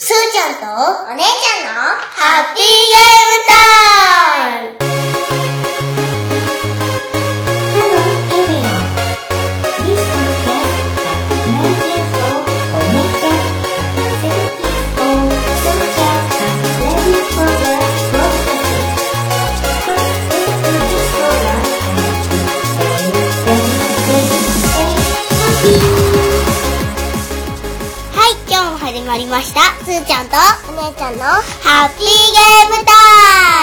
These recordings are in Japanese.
すーちゃんとお姉ちゃんのハッピーゲームタイム。すーちゃんとお姉ちゃんのハッピーゲームタ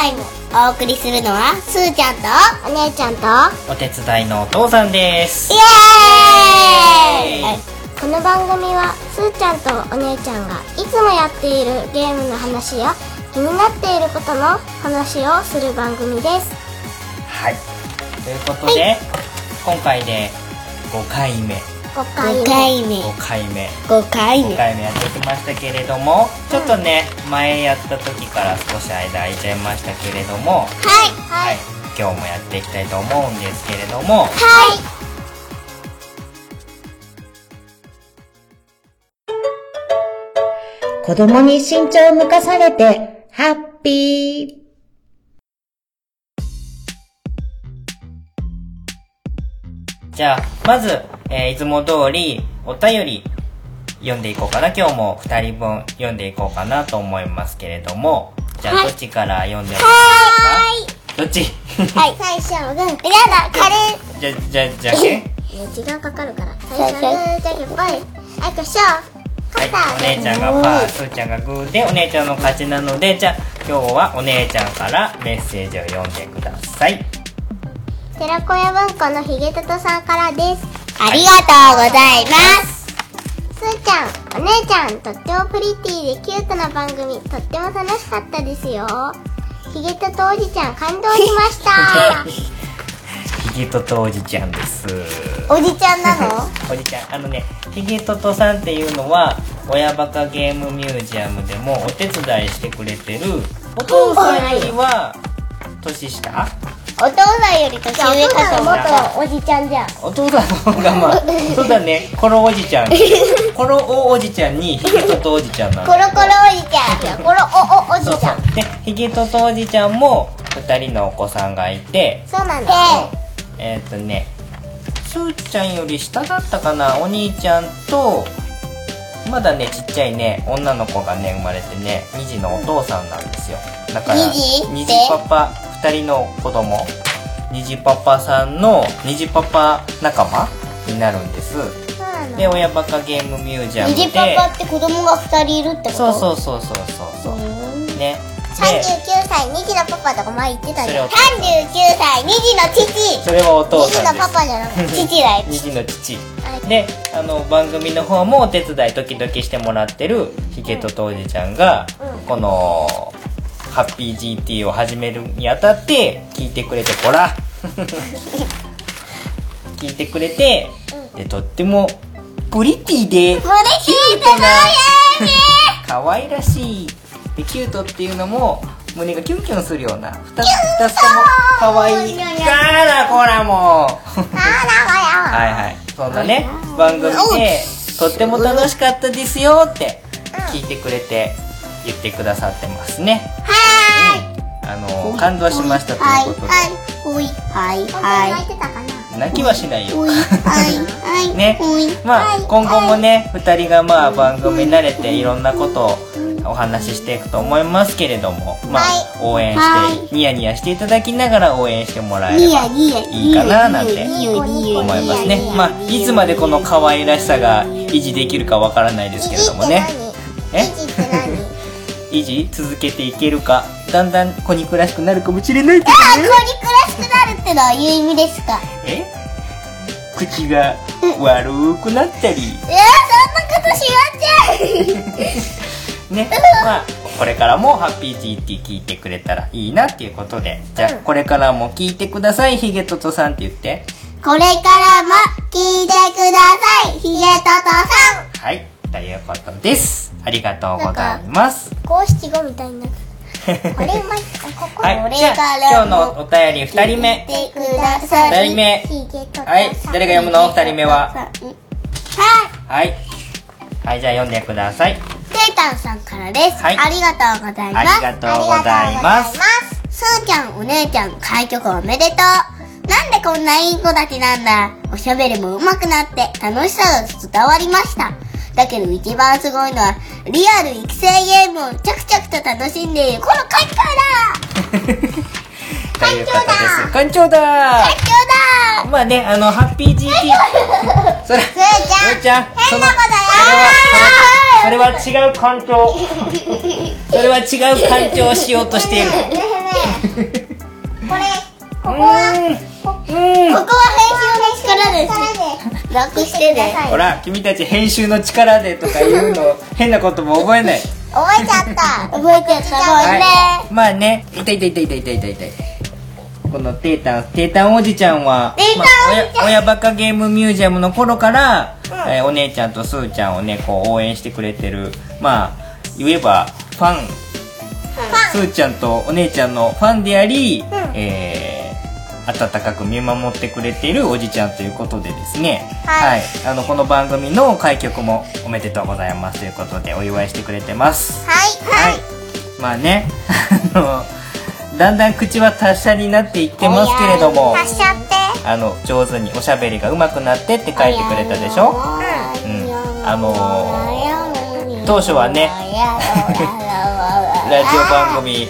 イム。お送りするのは、すーちゃんとお姉ちゃんとお手伝いのお父さんです。イエーイ。この番組はすーちゃんとお姉ちゃんがいつもやっているゲームの話や気になっていることの話をする番組です。はい。ということで、今回で5回目5回目。5回目。5回5回目やってきましたけれどもちょっとね、前やった時から少し間空いちゃいましたけれどもはい。ははい。今日もやっていきたいと思うんですけれどもはい。子供に身長を向かされて、ハッピー。じゃあまず、えーいつも通りお便り読んでいこうかな。今日も2人分読んでいこうかなと思いますけれども。じゃあはい。どっちから読んでもらいましょうかどっち？はい。最初はグー。やだ カレー。じゃじゃじゃけん？ね時間かかるから。最初はグーじゃけんぽいはいこしょはい、お姉ちゃんがパー、すーちゃんがグーでお姉ちゃんの勝ちなのでじゃあ今日はお姉ちゃんからメッセージを読んでください。寺子屋文庫のひげととさんからですありがとうございます。すーちゃんお姉ちゃんとってもプリティでキュートな番組とっても楽しかったですよ。ひげととおじちゃん感動しました。ひげととおじちゃんです。おじちゃんなの？おじちゃんあのねひげととさんっていうのは親バカゲームミュージアムでもお手伝いしてくれてるお父さんよりは年下？お父さんより年上かと思った。おじちゃんじゃんお父さんの方がまあ そうだね。コロおじちゃん。コロおおじちゃんにひげととおじちゃんなのコロコロおじちゃんコロおおおじちゃん。でひげととおじちゃんも2人のお子さんがいて。そうなんだ。えーっとねすーちゃんより下だったかな。お兄ちゃんとまだねちっちゃいね女の子がね生まれてね2児のお父さんなんですよ。だから二児二児パパ2人の子供二児パパさんの二児パパ仲間になるんです。で親バカゲームミュージアムで。虹パパって子供が2人いるってこと？そうそうそうそうそうそう。39ね。歳2児のパパとか前言ってたじゃん。39それ歳2児の父。それはお父2児さんです。のパパじゃなくて父だよ。二児の父。はい。であの番組の方もお手伝い時々してもらってるひげととおじちゃんが、うん。このハッピー GT を始めるにあたって聞いてくれてこら 聞いてくれて、でとってもプリティで無理聞いてな可愛らしい。でキュートっていうのも胸がキュンキュンするような 2, 二つとも可愛い。からこらも。はいはい。そんなね番組でとっても楽しかったですよって聞いてくれて言ってくださってますね。はあの感動しましたということで。ほいはいはいはい泣いてたかな？泣きはしないよ。はいはい ね。まあはい。今後もね2人がまあ番組に慣れていろんなことをお話ししていくと思いますけれどもまあはい。応援はしてニヤニヤしていただきながら応援してもらえればいいかななんて思いますね。まあいつまでこの可愛らしさが維持できるかわからないですけれどもね。え？維持続けていけるかだんだん子肉らしくなるかもしれないけどあ、子肉らしくなるってのはいう意味ですか？え？口が悪くなったり。いやそんなことしまっちゃうね。まあこれからもハッピー GT 聞いてくれたらいいなっていうことで。じゃあこれからも聞いてくださいヒゲトトさんって言って。これからも聞いてくださいひげととさん。はいということです。ありがとうございます。五七五みたいになこれまここはい。じゃあ今日のお便り2人目。聞いてください。二人目。はい。誰が読むの？二人目は。はい。はい。はい。じゃあ読んでください。テータンさんからです。はい。ありがとうございます。ありがとうございます。すーちゃん、お姉ちゃん、開局おめでとう。なんでこんないい子たちなんだ。おしゃべりも上手くなって楽しさが伝わりました。だけど一番すごいのは、リアル育成ゲームを着々と楽しんでいるこの環境だ ということです。館長だ環境だまあね、あの、ハッピー GT。それ、すーちゃんゃん、変な子だよそれは、それは違う環境。それは違う環境をしようとしている。これ、こうこは、ここは編集の力です。楽してね。ほら君たち編集の力でとか言うの 変なことも覚えない。覚えちゃった。覚えちゃった。もんね、はい、まあね。痛い痛い痛い痛い痛い痛い。痛いこのテータンテータンおじちゃんは、親バカゲームミュージアムの頃から、うん、えー、お姉ちゃんとすーちゃんをねこう応援してくれてる。まあ言えばファン、うん、すーちゃんとお姉ちゃんのファンであり、うん、えー温かく見守ってくれているおじちゃんということでですね、はいあの、この番組の開局もおめでとうございますということでお祝いしてくれてます。はい。はい。まあね、あの、だんだん口は達者になっていってますけれども、足しちゃって。あの、上手におしゃべりが上手くなってって書いてくれたでしょ？うんあの当初はねラジオ番組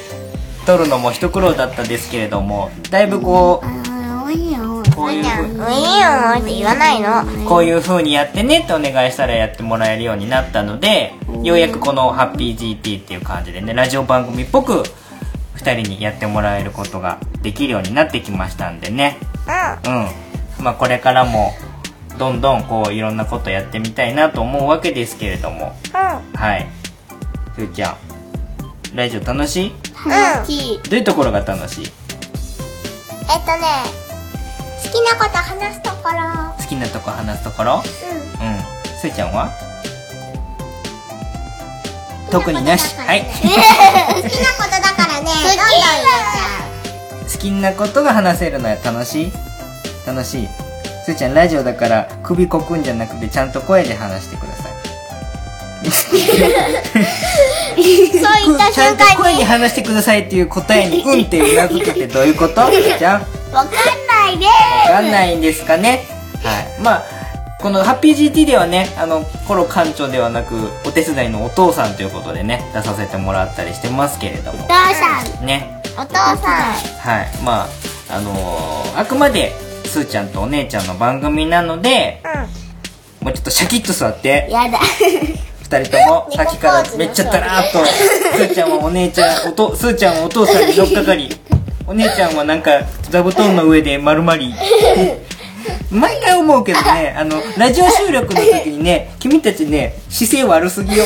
撮るのも一苦労だったですけれども、だいぶこう、こういうふういいよって言わないの。こういう風にやってねってお願いしたらやってもらえるようになったので、ようやくこのハッピー GT っていう感じでね、ラジオ番組っぽく二人にやってもらえることができるようになってきましたんでね。うん。まあこれからも、どんどんこういろんなことやってみたいなと思うわけですけれども。はい。ふーちゃん、ラジオ楽しい？楽しい。どういうところが楽しい？えっとね、好きなこと話すところ。好きなとこ話すところ？うん。すーちゃんは？特になし。はい。好きなことだからね、どんどん言っちゃう。好きなことが話せるのは楽しい？楽しいすーちゃんラジオだから首こくんじゃなくてちゃんと声で話してください そう言ったちゃん瞬と声間に、で話してくださいっていう答えに「うん」ってうなずくってどういうこと？じゃん。わかんないでわかんないんです。かねはい。まあこのハッピー GT ではねあのコロ館長ではなくお手伝いのお父さんということでね出させてもらったりしてますけれども。お父さん、ね。お父さん。はい。まあ、あのーあくまで、すーちゃんとお姉ちゃんの番組なので、もうちょっとシャキッと座って、やだ。二人とも、さっきからめっちゃだらーっと、すーちゃんはお姉ちゃん、おと、すーちゃんはお父さんに乗っかかり、お姉ちゃんはなんか、座布団の上で丸まり、毎回思うけどね、あの、ラジオ収録の時にね、君たちね、姿勢悪すぎよ。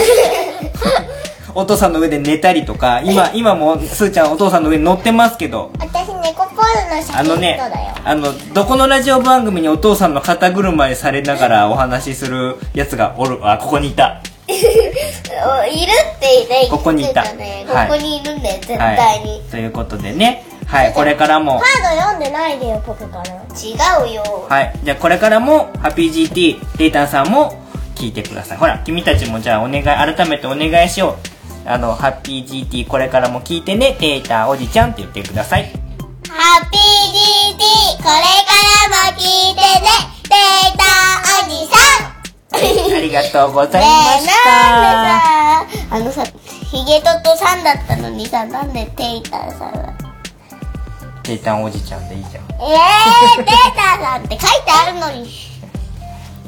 お父さんの上で寝たりとか、今、今もすーちゃんお父さんの上に乗ってますけど、私、猫ポーズのシャキッとあのねあの、どこのラジオ番組にお父さんの肩車にされながらお話しするやつがおる、あ、ここにいた。おいるってね、ここにいたねはいここにいるんだよ、絶は対に。い。ということでね、はい、これからも、カード読んでないでよ、ポケから。違うよ。はい、じゃあこれからも、ハッピー GT、レイタンさんも聞いてください。ほら、君たちもじゃあお願い、改めてお願いしよう。あの、ハッピー GT これからも聞いてね、テーターおじちゃんって言ってください。ハッピー GT、これからも聞いてね、データおじさん ありがとうございねえ、ました。なんでさ、あのさ、ヒゲトとさんだったのにさ、なんでテイターさんは。テータンおじちゃんでいいじゃん。えー、テーターさんって書いてあるのに。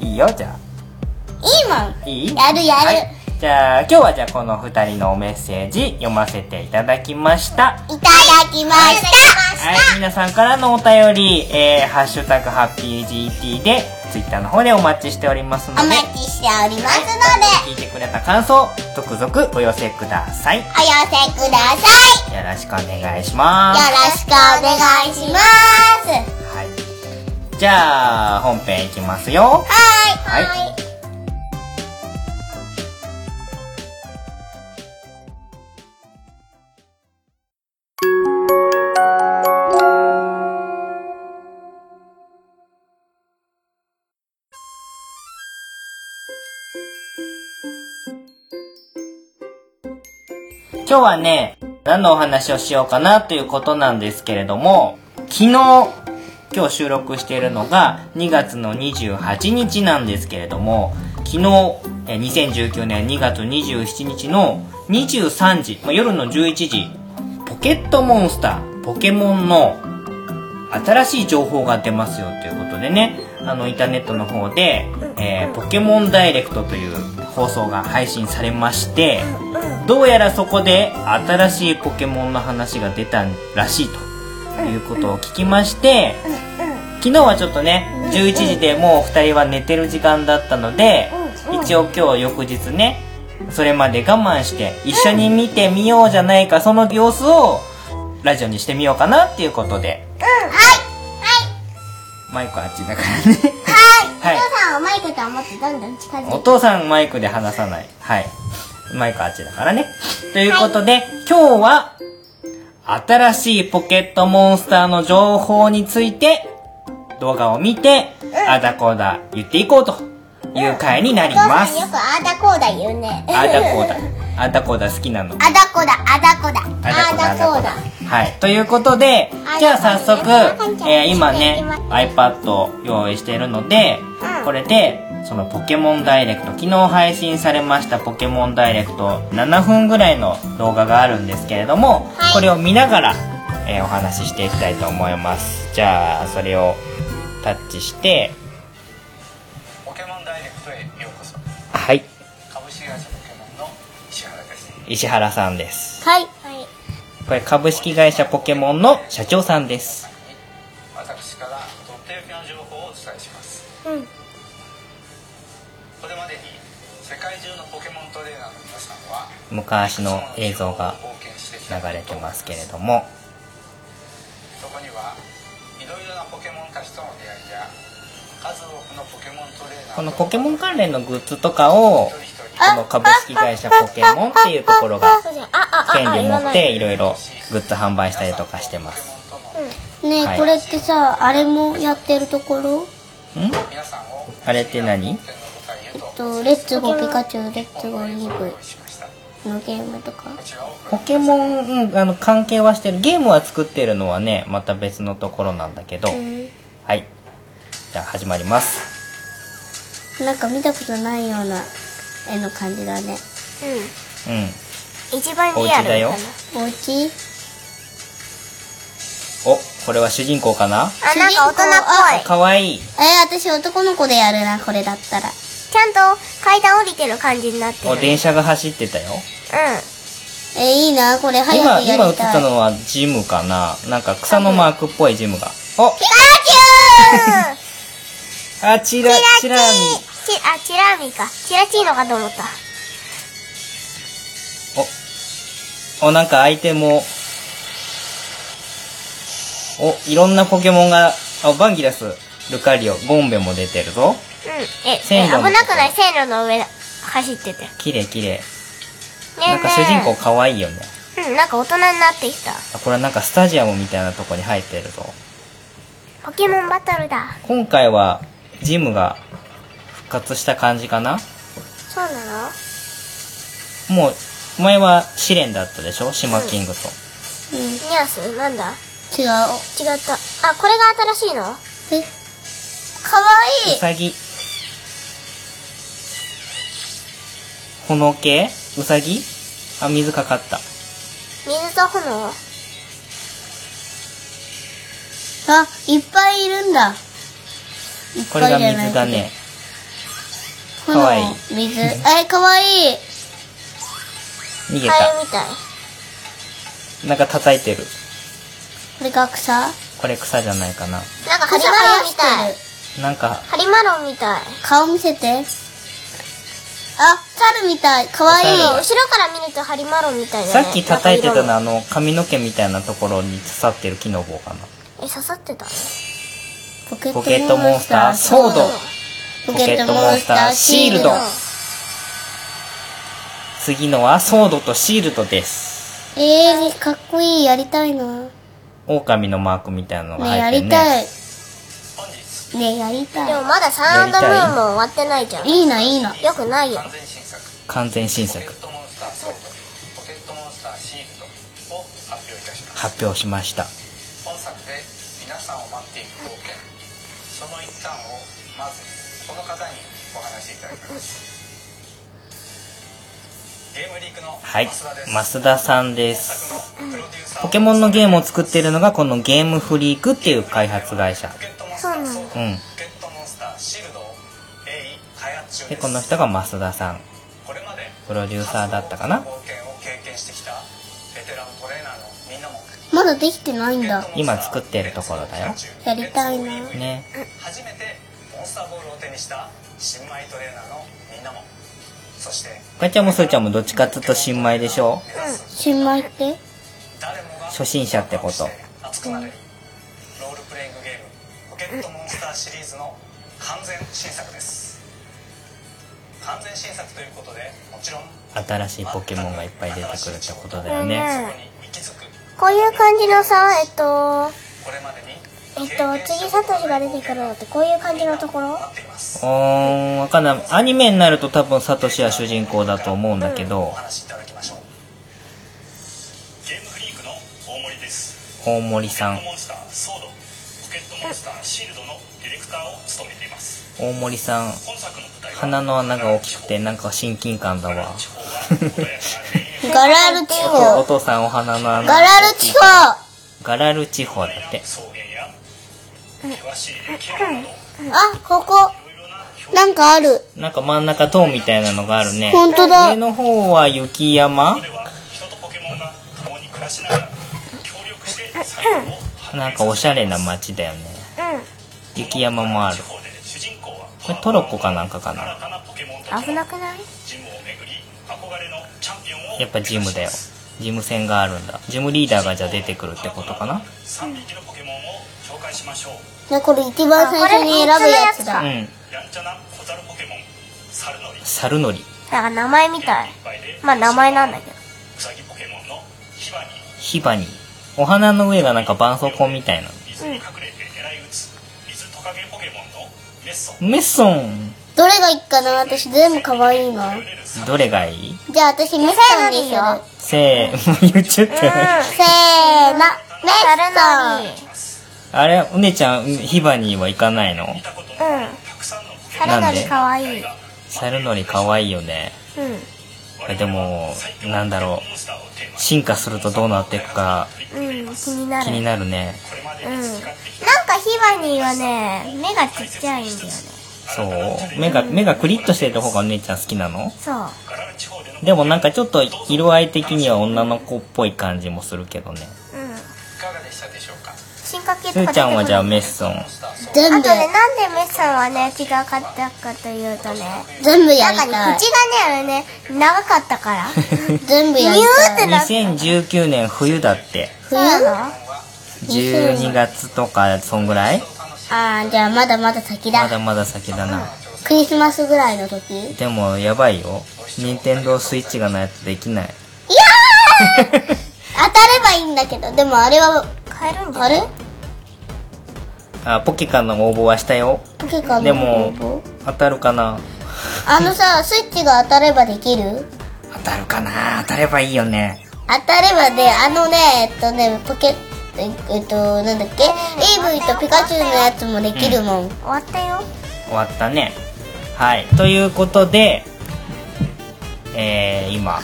いいいよ、じゃいもん。あ。いい？やるやる。はい。じゃあ、今日はじゃあこの二人のメッセージ読ませていただきました。いただきました。はい、皆さんからのお便り、えー、ハッシュタグハッピー GT で、ツイッターの方でお待ちしておりますので、お待ちしておりますの聞いてくれた感想、続々お寄せください。よで、お寄せくださろしくお願いしまい。す。よろしくお願いします。はい。じゃあ、本編いきますよ。はい。はい今日はね、何のお話をしようかなということなんですけれども、昨日、今日収録しているのが2月の28日なんですけれども、昨日、2019年2月27日の23時、まあ夜の11時、ポケットモンスター、ポケモンの新しい情報が出ますよということでね、あの、インターネットの方で、えーポケモンダイレクトという放送が配信されまして、どうやらそこで新しいポケモンの話が出たらしいということを聞きまして、昨日はちょっとね、11時でもう2人は寝てる時間だったので、一応今日翌日ね、それまで我慢して一緒に見てみようじゃないか、その様子をラジオにしてみようかなっていうことで、マイクあっちだからね。はい。お父さんをマイクと思ってどんどん近づいてお父さんマイクで話さない。はい。マイクあっちだからね。ということで、今日は、新しいポケットモンスターの情報について、動画を見て、あだこうだ言っていこうという回になりお父ます。さんよくあーだこうだ言うねあだこうだ。あだこうだ好きなの？あだこだあだこだあだこだ。はい。ということであ、じゃあ早速えー今ね iPad を用意しているのでうん、これで、そのポケモンダイレクト、昨日配信されましたポケモンダイレクト7分ぐらいの動画があるんですけれどもはい、これを見ながら、えーお話ししていきたいと思います。じゃあ、それをタッチして、ポケモンダイレクトへようこそはい、石原さんです。はいはいこれ株式会社ポケモンの社長さんです。私からとっておきの情報をお伝えしますうんこれまでに世界中のポケモントレーナーの皆さんは昔の映像が流れてますけれども、そこにはいろいろなポケモンたちとの出会いや数多くのポケモントレーナーこのポケモン関連のグッズとかを、この株式会社ポケモンっていうところが権利を持っていろいろグッズ販売したりとかしてます。ねえ、はいこれってさあれもやってるところんあれって何天の舞台へと Let's Go ピカチュウ Let's Go イーブイのゲームとかポケモン、うん、あの、関係はしてる。ゲームは作ってるのはね、また別のところなんだけど、うんはい。じゃあ始まります。なんか見たことないような絵の感じだね。うん。うん。一番リアルかな。お家だよ。お家？お、これは主人公かな？あなんか大人っぽい。かわいい。えー、私男の子でやるなこれだったら。ちゃんと階段降りてる感じになってお、電車が走ってたよ。うん。えー、いいなこれ早今、くや今映りたい。ったのはジムかな？なんか草のマークっぽいジムが。おピカチュウ あちら、ちらみ。ちあチラミか。チラチーノかと思った。お、お、なんかアイテムを、お、いろんなポケモンが、あ、バンギラス、ルカリオ、ゴンベも出てるぞ。うん。ええ危なくない？線路の上走ってて。ね綺麗綺麗。えねえ。なんか主人公可愛いよね。うんなんか大人になってきた。あ、これなんかスタジアムみたいなとこに入ってるぞ。ポケモンバトルだ。今回は、ジムが復活した感じかな？そうなの？もう、前は試練だったでしょ？シマキングと。うん。ニャース？なんだ？違う。違った。あこれが新しいの？え？かわいい。うさぎ。炎系？うさぎ？あ、水かかった。水と炎？あいっぱいいるんだ。これが水だね。かわいい水。えかわいい。逃げハエみたい。た。なんか叩いてる。これが草。これ草じゃないかな。なんかハリマロンみたい。なんか、ハリマロンみたい。顔見せて。あ猿みたい。かわいい。猿。後ろから見るとハリマロンみたいだね。さっき叩いてたのあの髪の毛みたいなところに刺さってる木の棒かな。え刺さってたポケポケットモンスター。ソード。ポケットモンスターシールド。次のはソードとシールドです。えー、かっこいいやりたいな。狼のマークみたいなのがねや入ってるね。りたい。ねやりたい。でもまだサンムーンも終わってないじゃん。いいないいな。よくないよ。完全新作。完全新作。ポケはい。増田さんです。ポケモンのゲームを作っているのがこのゲームフリークっていう開発会社。ポケットモンスターソードうんでこの人が増田さん。これまでプロデューサーだったかな？まだできてないんだ。今作ってるところだよ。やりたいな。ね。初めてモンスターボールを手にした新米トレーナーのみんなも。そしてかちゃんもすーちゃんもどっちかっていうと新米でしょ？新米って？初心者ってこと。熱くなれるロールプレイングゲームポケットモンスターシリーズの完全新作です。完全新作ということでもちろん新しいポケモンがいっぱい出てくるってことだよね。そこに息づく。こういう感じのさ、えっと、これまでにえっと、次サトシが出てくるのってこういう感じのところ？うーんわかんない。アニメになると多分サトシは主人公だと思うんだけおど。話しいただきましょうゲームフリークの大森です大森さん。大森さん鼻の穴が大きくてなんか親近感だわ。ガラル地お方。父さんお鼻の穴ガラル地方。ガラル地方だってあ、ここ。なんかある。なんか真ん中塔みたいなのがあるね。ほんとだ。上。の方は雪山。では人とポケモンが共に暮らしながら協力して最後をなんかおしゃれな街だよね。雪山もある。地方で主人公はこれトロッコかなんかかな。新たなポケモンと危なくない？ジムを巡り憧れのチャンピオンをやっぱジムだよ。ジム戦があるんだ。ジムリーダーがじゃあ出てくるってことかな。3匹のポケモンを紹介しましょう。ね、これ一番最初に選ぶやつだ。うん。やんちゃな小猿ポケモンサルノリサルノリなんか名前みたい。まあ名前なんだけど。ウサギポケモンのヒバニー。ヒバニー。お花の上がなんか絆創膏みたいな。水に隠れて狙い撃つ水トカゲポケモンのメッソ。ンメッソン。どれがいいかな？私全部可愛いな。どれがいい？じゃあ私メッソンにする。せーもう 言っちゃったよ。せーの。メッソン。あれお姉ちゃんヒバニーは行かないの？うん。たくさんのポケモンなんで可愛い。うん。サルノリ可愛いよねえでもなんだろう進化するとどうなっていくかうん、気になる。気になるねうん。になん使かヒバニーはね、目がちっちゃいんだよね。そう？目が目がクリッとしてる方がお姉ちゃん好きなの？そう。でもなんかちょっと色合い的には女の子っぽい感じもするけどねうん。いかがでしたでしょうか進化系とすーちゃんはじゃあメッスソン。全部。あとね、なんでメッソンはね、違かったかというとね。全部やりたい。なんかね、口がね、あのね、長かったから。全部やりた。い。ニューってな2019年冬だって。冬なの？12月とかそんぐらい？あー、じゃあまだまだ先だ。まだまだ先だな。クリスマスぐらいの時？でもやばいよ。任天堂スイッチがないとできない。当たればいいんだけど、でもあれは、買えるんじゃあれあポケカの応募はしたよ。ポケカのでも応募？当たるかな？あのさ、スイッチが当たればできる？当たるかな？当たればいいよね。当たればね、あのね、えっとね、ポケ、ええっと、なんだっけ ?AV とピカチュウのやつもできるもん。終わったよ。終わったね。はい。ということでえー、今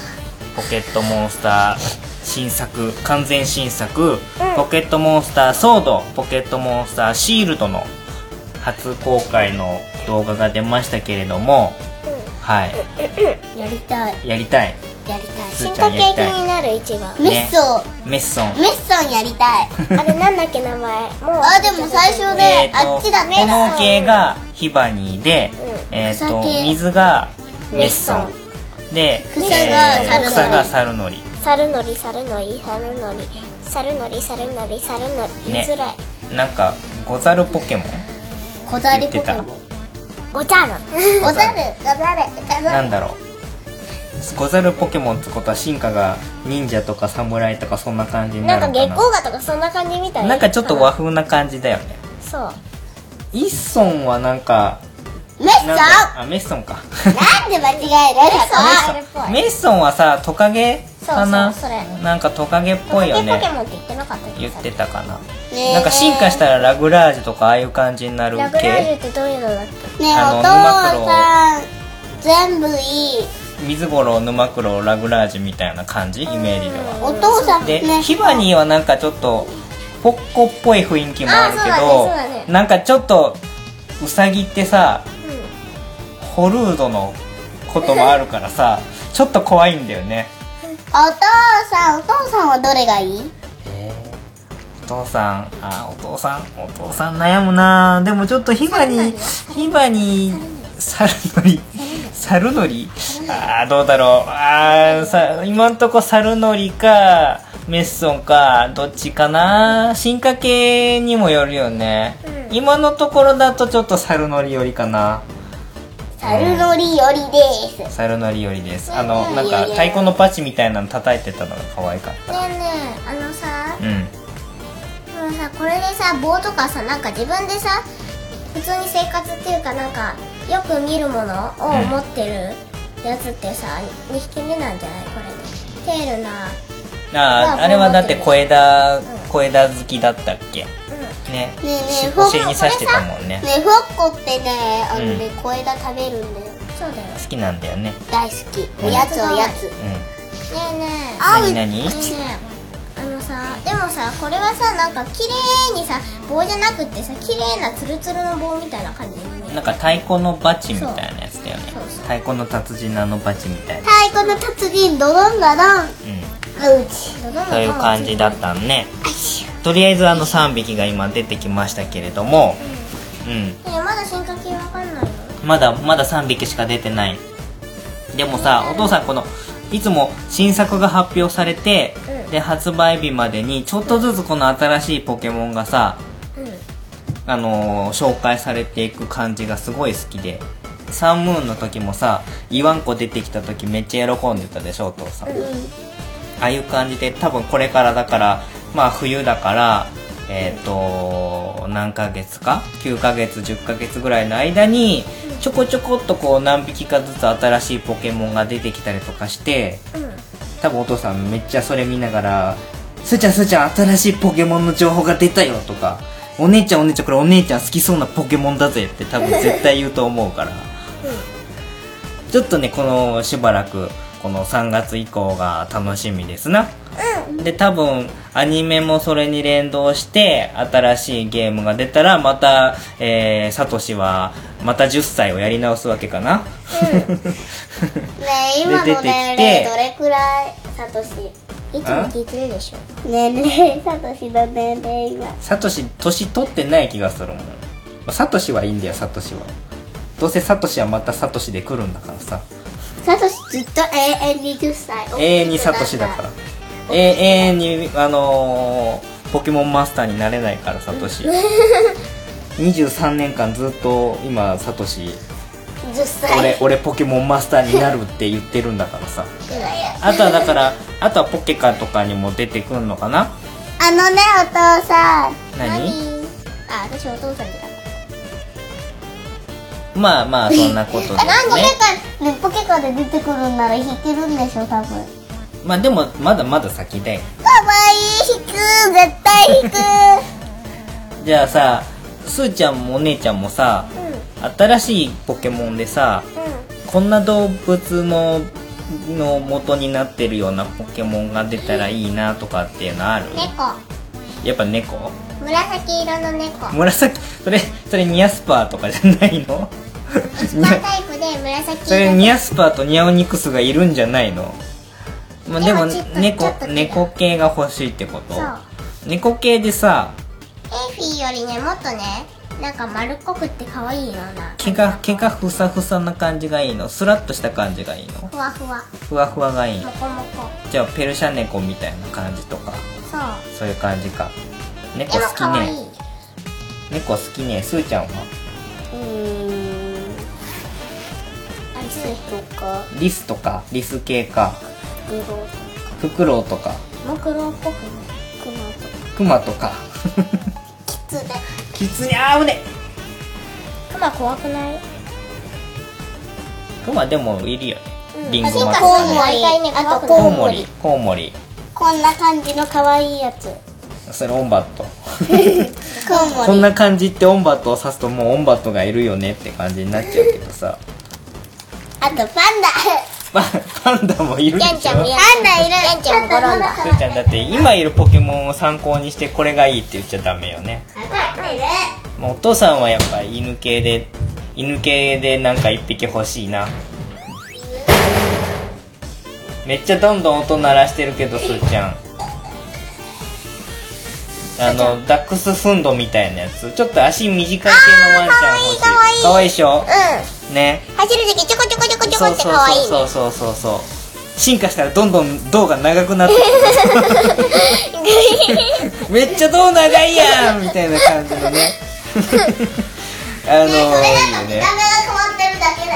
ポケットモンスター新作完全新作、ポケットモンスターソードポケットモンスターシールドの初公開の動画が出ましたけれども、はいやりたい。やりたいやりたい。すーちゃんやりたいなる一番。メッソン。メッソンメッソンやりたい。あれなんだっけ名前。もう。あ、でも最初ね、えーとあっちだね。炎系がヒバニーで、えー、と草系水がメッソンで草がえ草がサルノリサルノリ、サルノリ、サルノリ。サルノリ、サルノリ、サルノリ。言いづらい。なんかゴザルポケモン？小ザルポケモン。ござる。ござる。ござる。ござる。なんだろうゴザルポケモンってことは進化が忍者とか侍とかそんな感じになかな？んるのか月光河とかそんな感じみたないなんかちょっと和風な感じだよねそう。イッソンはなんかメッソ？ンあメッソンかなんで間違える？メッソンメッソンはさトカゲかな？そうそれ。なんかトカゲっぽいよね。モンって言ってなかったっけ言ってたかな、ねえ。なんか進化したらラグラージュとかああいう感じになるラグラージュ系ってどういうのだっけねあのお父さん全部いい。水五郎沼九郎ラグラージュみたいな感じ？イメージでは。お父さんで、ね。ヒバニーはなんかちょっとポッコっぽい雰囲気もあるけど、だねね。なんかちょっとウサギってさホルードのこともあるからさちょっと怖いんだよね。お父さんお父さんはどれがいい？お父さんあお父さん？お父さん悩むな。でもちょっとヒバにヒバにサルノリサルノリあーどうだろう。あーさ今んとこサルノリかメッソンかどっちかな。進化系にもよるよね、今のところだとちょっとサルノリよりかなサルノリよりです。サルノリよりです。あのうん。なんか太鼓のパチみたいなの叩いてたのが可愛かった。ねえねえあのさうん。でもさこれでさ棒とかさなんか自分でさ普通に生活っていうかなんかよく見るものをうん。持ってるやつってさ2匹目なんじゃない？これでテールな。あああれはだって小枝小枝好きだったっけ？ねねえねえお尻に刺してたもんね。ねふわっこってねあのね、う小枝食べるんだよ。そうだよ。好きなんだよね。大好き。うん。おやつおやつ。ねうん。えねえ。何何？ねえあのさでもさこれはさなんか綺麗にさ棒じゃなくってさ綺麗なツルツルの棒みたいな感じ。にねなんか太鼓のバチみたいなやつだよね。そうそう。太鼓の達人のあのバチみたいな。太鼓の達人ドドンガドン。うん。うち。そういう感じだったんねとりあえずあの3匹が今出てきましたけれども。うん。えまだ進化系わかんないのまだまだ3匹しか出てない。でもさお父さんこのいつも新作が発表されて、うん。で発売日までにちょっとずつこの新しいポケモンがさうん。あのー紹介されていく感じがすごい好きで。サンムーンの時もさイワンコ出てきた時めっちゃ喜んでたでしょお父さん、ああいう感じで多分これからだからまあ冬だからえっ、と何ヶ月か？9ヶ月10ヶ月ぐらいの間にちょこちょこっとこう何匹かずつ新しいポケモンが出てきたりとかして多分お父さんめっちゃそれ見ながら「すーちゃんすーちゃん新しいポケモンの情報が出たよ」とか「お姉ちゃんお姉ちゃんこれお姉ちゃん好きそうなポケモンだぜ」って多分絶対言うと思うから。ちょっとねこのしばらくこの3月以降が楽しみですな。で多分アニメもそれに連動して新しいゲームが出たらまた、えー、サトシはまた10歳をやり直すわけかな、ねえ 今ので出て。き年て齢どれくらいサトシ？いつも聞いてるでしょ。年齢サトシの年齢今。サトシ年取ってない気がするもん。まあサトシはいいんだよサトシは。どうせサトシはまたサトシで来るんだからさサトシずっと永遠に10歳永遠にサトシだから。永遠にあのーポケモンマスターになれないからサトシ。23年間ずっと今サトシ。10歳。俺俺ポケモンマスターになるって言ってるんだからさ。あとはだからあとはポケカとかにも出てくるのかな？あのねお父さん。何？あ私お父さんじゃなまあまあそんなことですえなんかねポケカで出てくるんなら弾けるんでしょ多分。まあでもまだまだ先だよかわいい弾く絶対弾く。じゃあさすーちゃんもお姉ちゃんもさ新しいポケモンでさこんな動物のの元になってるようなポケモンが出たらいいなとかっていうのある？猫。やっぱ猫？紫色の猫。紫？それそれニアスパーとかじゃないの？スパータイプで紫それ色ニアスパーとニャオニクスがいるんじゃないの、まあ、でも猫猫系が欲しいってこと？そう。猫系でさエイフィーよりねもっとねなんか丸っこくって可愛いような。毛が毛がふさふさな感じがいいの？スラッとした感じがいいの？ふわふわ。ふわふわがいいの？もこもこじゃあペルシャ猫みたいな感じとか？そう。そういう感じか。で猫好きね。猫好きね。すーちゃんは？うーん。アリスとか。リスとかリス系か。グロフクロウとか。モクロウっぽくねクマとか。クマとか。キツネ。キツネあー危ねクマ怖くない？クマでもいるよね。うリンゴマスするの毎回ねあとコウモリ。コウモリ。こんな感じの可愛いやつ。それオンバット。コウモリ。こんな感じってオンバットを指すともうオンバットがいるよねって感じになっちゃうけどさあとパンダ。パパンダもいるでしょ。ヤンちゃんもやパンダいる。ヤンちゃんも転んだ。すーちゃんだって今いるポケモンを参考にしてこれがいいって言っちゃダメよね。もうお父さんはやっぱ犬系で犬系でなんか一匹欲しいな。めっちゃどんどん音鳴らしてるけどすーちゃん。あのダックスフンドみたいなやつ。ちょっと足短い系のワンちゃん欲しい。かわいいかわいい。でしょ？うね。ん走る時ちょこちょこちょこちょこって可愛いねそうそう。そうそう進化したらどんどん胴が長くなって。く るめっちゃ胴長いやんみたいな感じのね。あのいいよね。が変わってるだけだ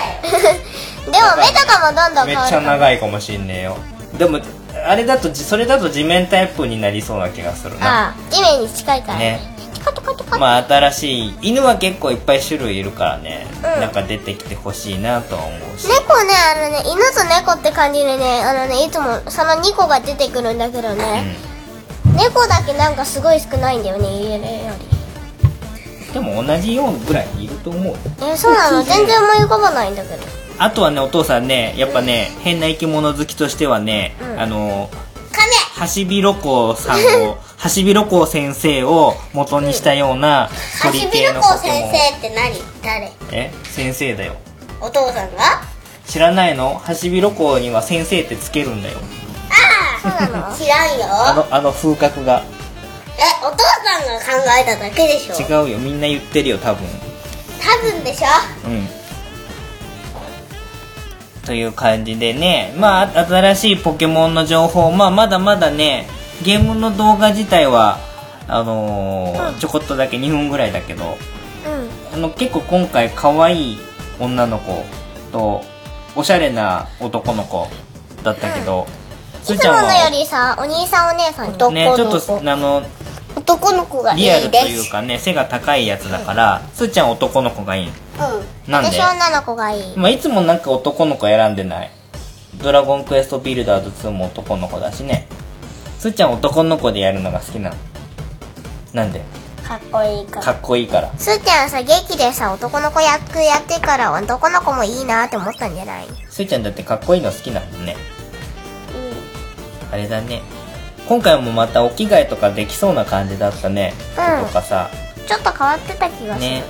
よ。でも目とかもどんどんめっちゃ変わる長いかもしんねえよ。でもあれだとじそれだと地面タイプになりそうな気がするな。ああ地面に近いからね。ね。チカチカチカまあ新しい犬は結構いっぱい種類いるからね、うん。なんか出てきてほしいなとは思うし。猫ねあのね犬と猫って感じでねあのねいつもその2個が出てくるんだけどね、猫だけなんかすごい少ないんだよね家よでも同じようぐらいいると思うえそうなの？全然思い浮かばないんだけど。あとはねお父さんねやっぱね変な生き物好きとしてはね、うん。あのカメハシビロコウさんを ハシビロコウ先生を元にしたようなハシビ鳥系ロコウ先生って何？誰？え先生だよ。お父さんが？知らないの？ハシビロコウには先生ってつけるんだよ。そうなの？知らんよ。あのあの風格が。えお父さんが考えただけでしょ？違うよ。みんな言ってるよ多分。多分でしょ？うん。という感じでね。まあ新しいポケモンの情報まあまだまだねゲームの動画自体はあのーちょこっとだけ2分ぐらいだけどうん。あの結構今回可愛い女の子とおしゃれな男の子だったけど、すいーちゃんつものよはりさお兄さんお姉さんとねちょっとあの男の子がいいリアルというかね背が高いやつだからすーちゃん男の子がいいうん。なんで？私女の子がいい。まあ、いつもなんか男の子選んでない？ドラゴンクエストビルダーズ2も男の子だしねすーちゃん男の子でやるのが好きなの。なんで？かっこいいから。かっこいいから。すーちゃんさ劇でさ男の子役やってから男の子もいいなって思ったんじゃない？すーちゃんだってかっこいいの好きなもん。ねあれだね。今回もまたお着替えとかできそうな感じだったね、うん。とかさ。ちょっと変わってた気がする、ね。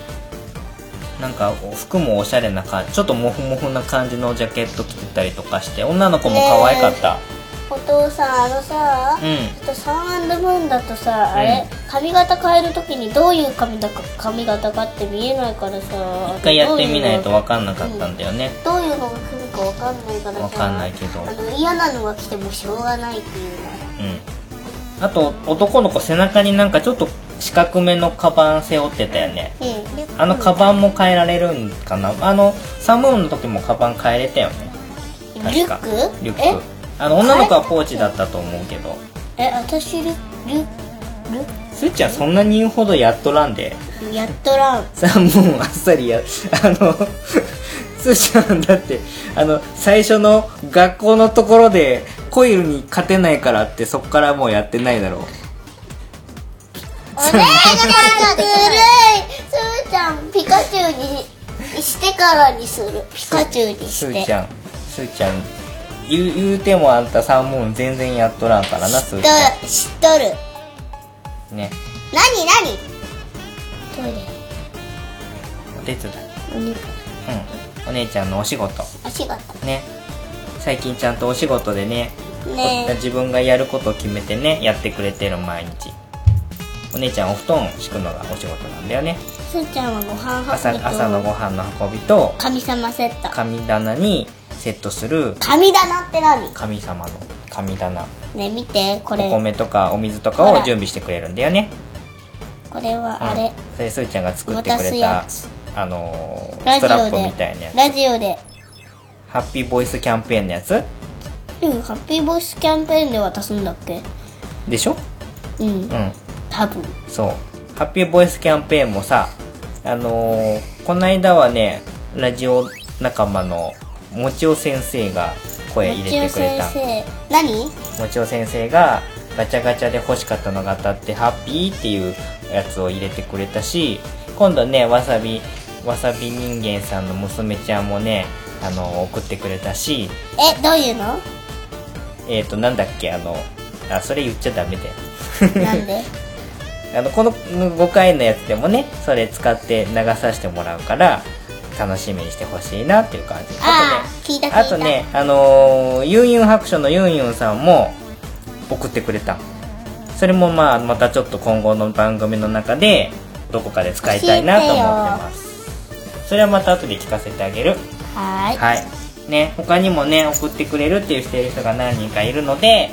なんか服もおしゃれな感じちょっとモフモフな感じのジャケット着てたりとかして女の子も可愛かった、お父さんあのさうん。ちょっとサンムーンだとさ、あれ？髪型変えるときにどういう髪型か髪型かって見えないからさ一回やってみないとわ分かんなかったんだよね。どういうのが来るかわかんないからさ分かんないけど。あの嫌なのが来てもしょうがないっていううん。あと男の子背中になんかちょっと四角めのカバン背負ってたよね。のうん。あのカバンも変えられるんかな？あのサムーンの時もカバン変えれたよね。リュック？リュックあの女の子はポーチだったと思うけど。え私リュリュすーちゃんそんなに言うほどやっとらんで。やっとらん。サムーンあっさりやあの すーちゃんだってあの最初の学校のところでコイルに勝てないからってそっからもうやってないだろう。お姉ちゃんずるい。すーちゃんピカチュウにしてからにする。ピカチュウにすして。ーちゃんすーちゃん言う言うてもあんたサムーン全然やっとらんからな知っとる知っとる。んね。何何？トイレ。お手伝い。お肉うん。お姉ちゃんのお仕事。お仕事。ね。最近ちゃんとお仕事でねね。え自分がやることを決めてねやってくれてる毎日。お姉ちゃんお布団敷くのがお仕事なんだよね。すーちゃんはご飯朝運びと朝のご飯の運びと神様セット。神棚にセットする神棚って何？神様の神棚。ね見てこおれ米とかお水とかを準備してくれるんだよね。これはうん。あれ。それすーちゃんが作ってくれたあのーストラップみたいなやつ。ラジオで。ハッピーボイスキャンペーンのやつ？うんハッピーボイスキャンペーンで渡すんだっけ？でしょ？うん。うん。多分。そう。ハッピーボイスキャンペーンもさあのーこの間はねラジオ仲間のもちお先生が声入れてくれた。もちお先生。何？もちお先生がガチャガチャで欲しかったのが当たってハッピーっていうやつを入れてくれたし今度ねわさびわさび人間さんの娘ちゃんもねあの送ってくれたし。えどういうの？えっ、となんだっけあのあそれ言っちゃダメだよ。なんで？あのこの5回のやつでもねそれ使って流させてもらうから楽しみにしてほしいなっていう感じ。ああ聞いた聞いた。あとねあのーユンユン白書のユンユンさんも送ってくれた。それもまあまたちょっと今後の番組の中でどこかで使いたいなと思ってます。それはまた後で聞かせてあげる。はーい。はい。ね他にもね送ってくれるっていうしてる人が何人かいるので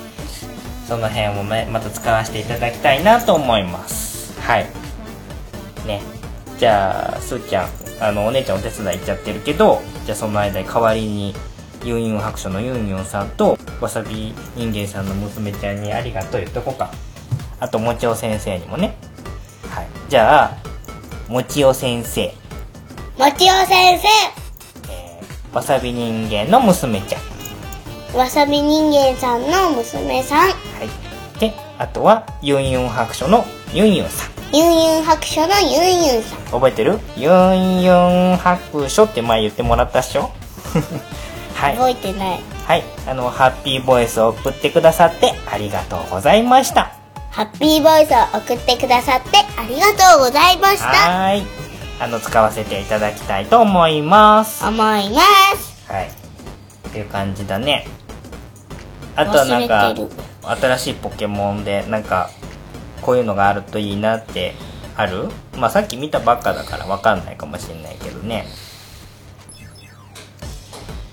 その辺もねまた使わせていただきたいなと思います。はい。ね。じゃあすーちゃんあのお姉ちゃんお手伝い行っちゃってるけどじゃあその間に代わりにユンユン白書のユンユンさんとわさび人間さんの娘ちゃんにありがとう言っとこうか。あともちお先生にもね。はい。じゃあもちお先生。もちお先生。えーわさび人間の娘ちゃん。わさび人間さんの娘さん。はい。で、あとは、ユンユン白書のユンユンさん。ユンユン白書のユンユンさん覚えてる？ユンユン白書って前言ってもらったっしょ？はい。覚えてないはい。あの、ハッピーボイスを送ってくださってありがとうございました。ハッピーボイスを送ってくださってありがとうございましたはーい。あの、使わせていただきたいと思います。思いますはい。っていう感じだね。あとはなんか新しいポケモンで、なんか、こういうのがあるといいなって、ある？まあさっき見たばっかだからわかんないかもしれないけどね。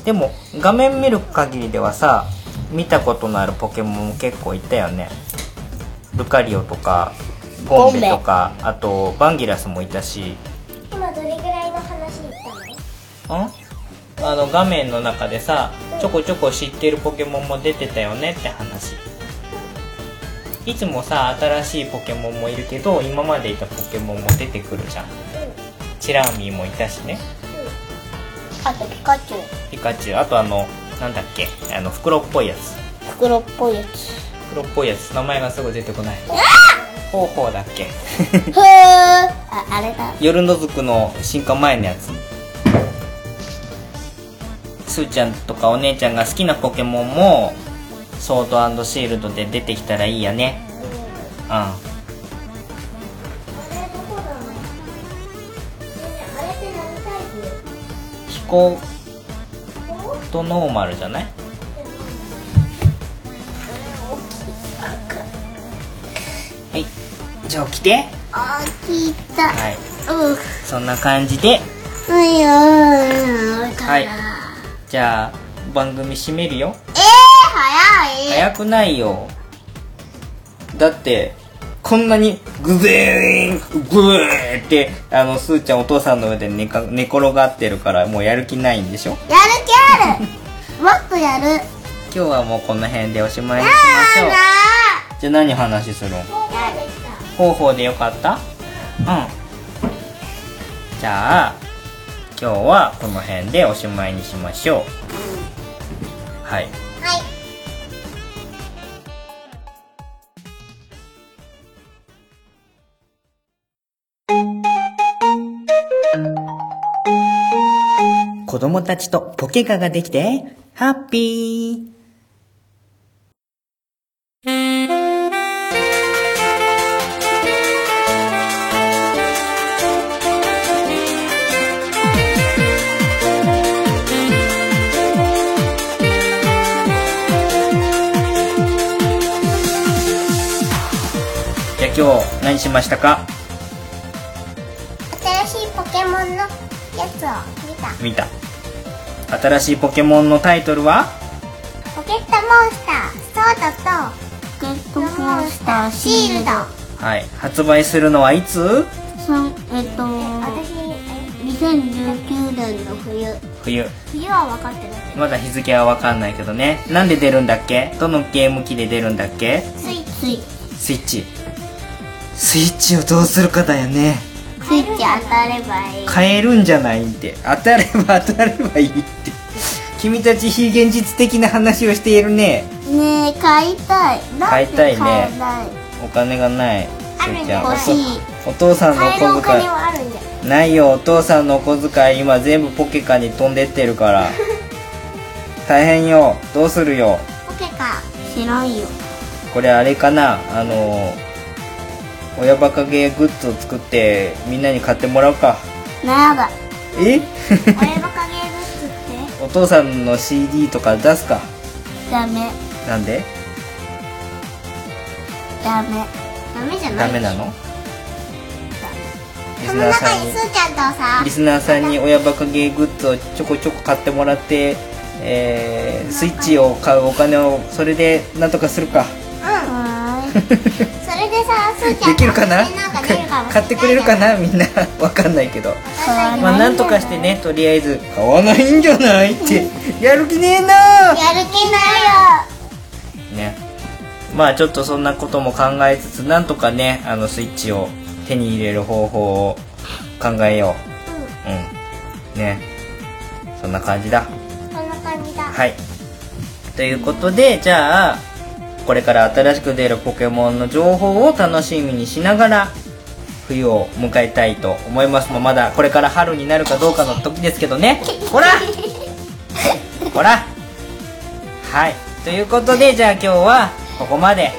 でも、画面見る限りではさ、見たことのあるポケモンも結構いたよね。ルカリオとか、ゴンベとか、あと、バンギラスもいたし、今どれぐらいの話言ったの？ん？あの画面の中でさちょこちょこ知ってるポケモンも出てたよねって話いつもさ新しいポケモンもいるけど今までいたポケモンも出てくるじゃん。チラーミーもいたしね。あとピカチュウ。ピカチュウ。あとあのなんだっけ？あの袋っぽいやつ。袋っぽいやつ。袋っぽいやつ。名前がすぐ出てこない。ほうほうだっけ？ふー。ああれだ。夜の族の進化前のやつ。すーちゃんとかお姉ちゃんが好きなポケモンもソードシールドで出てきたらいいやね。うん。飛行とノーマルじゃない？はい。じゃあ起きて。あ聞いた。はい。うん。そんな感じで。うん。よはい。じゃあ番組締めるよ。えー、早くないよ。だってこんなにグゼーングーってあのすーちゃんお父さんの上で寝か寝転がってるからもうやる気ないんでしょ？やる気ある。もっとやる。今日はもうこの辺でおしまいにしましょう。じゃあ何話するん方法でよかった？うん。じゃあ今日はこの辺でおしまいにしましょう。はい。はい子供たちとポケカができてハッピー。じゃあ今日何しましたか？新しいポケモンのやつを見た。見た新しいポケモンのタイトルは？ポケットモンスターソードとポケットモンスターシールド。はい。発売するのはいつ？さんえっと私2019年の冬。冬。冬は分かってない。まだ日付は分かんないけどね。なんで出るんだっけ？どのゲーム機で出るんだっけ？スイッチ。スイッチ。スイッチをどうするかだよねスイッチ当たればいい。買えるんじゃないんで。当たれば当たればいいって。君たち非現実的な話をしているね。ねえ買いたい。買いたいね。お金がない。あるんすーちゃん欲しい。お父さんのお小遣い。ないよ。お父さんのお小遣い今全部ポケカに飛んでってるから。大変よ。どうするよ。ポケか知らんよ。これあれかな？あの親バカゲーグッズを作ってみんなに買ってもらうか。なやだえ？親バカゲーグッズって？お父さんの CD とか出すか？ダメ。なんで？ダメ。ダメじゃないダメなの？リスナーさんにリスナーさんに親バカゲーグッズをちょこちょこ買ってもらって、えー、スイッチを買うお金をそれでなんとかするかそれでさすーちゃんできるかな？買ってくれるかな？みんな。わかんないけど。まあなんとかしてねとりあえず買わないんじゃないって。やる気ねえなやる気ないよ。ね。まあちょっとそんなことも考えつつなんとかねあのスイッチを手に入れる方法を考えよう。うん。ね。そんな感じだ。そんな感じだ。はい。ということでじゃあこれから新しく出るポケモンの情報を楽しみにしながら冬を迎えたいと思います。もうまだこれから春になるかどうかの時ですけどね。ほら! ほら!はい。ということでじゃあ今日はここまで。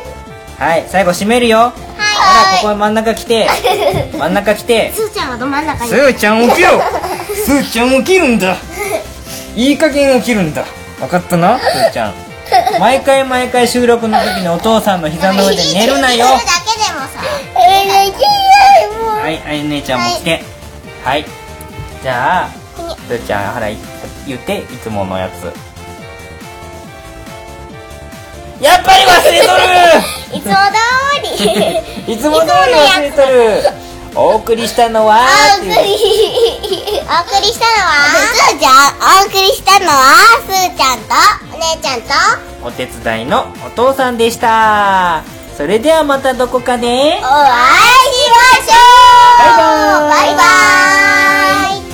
はい。最後締めるよ。ほらここ真ん中来て。真ん中来て。すーちゃんはど真ん中に？すーちゃん起きろ! すーちゃん起きるんだ!いい加減起きるんだ!分かったなすーちゃん 毎回毎回収録の時にお父さんの膝の上で寝るなよ。寝るだけでもさえー、できないもうはいあちゃんも来てはい。じゃあすーちゃんほらい言っていつものやつ。やっぱり忘れとる。いつも通り。いつも通り忘れとるお送りしたのはお送り。お送りしたのはすーちゃん。お送りしたのはすーちゃんとお姉ちゃんと。お手伝いのお父さんでした。それではまたどこかで。お会いしましょう。バイバーイ。バイバーイ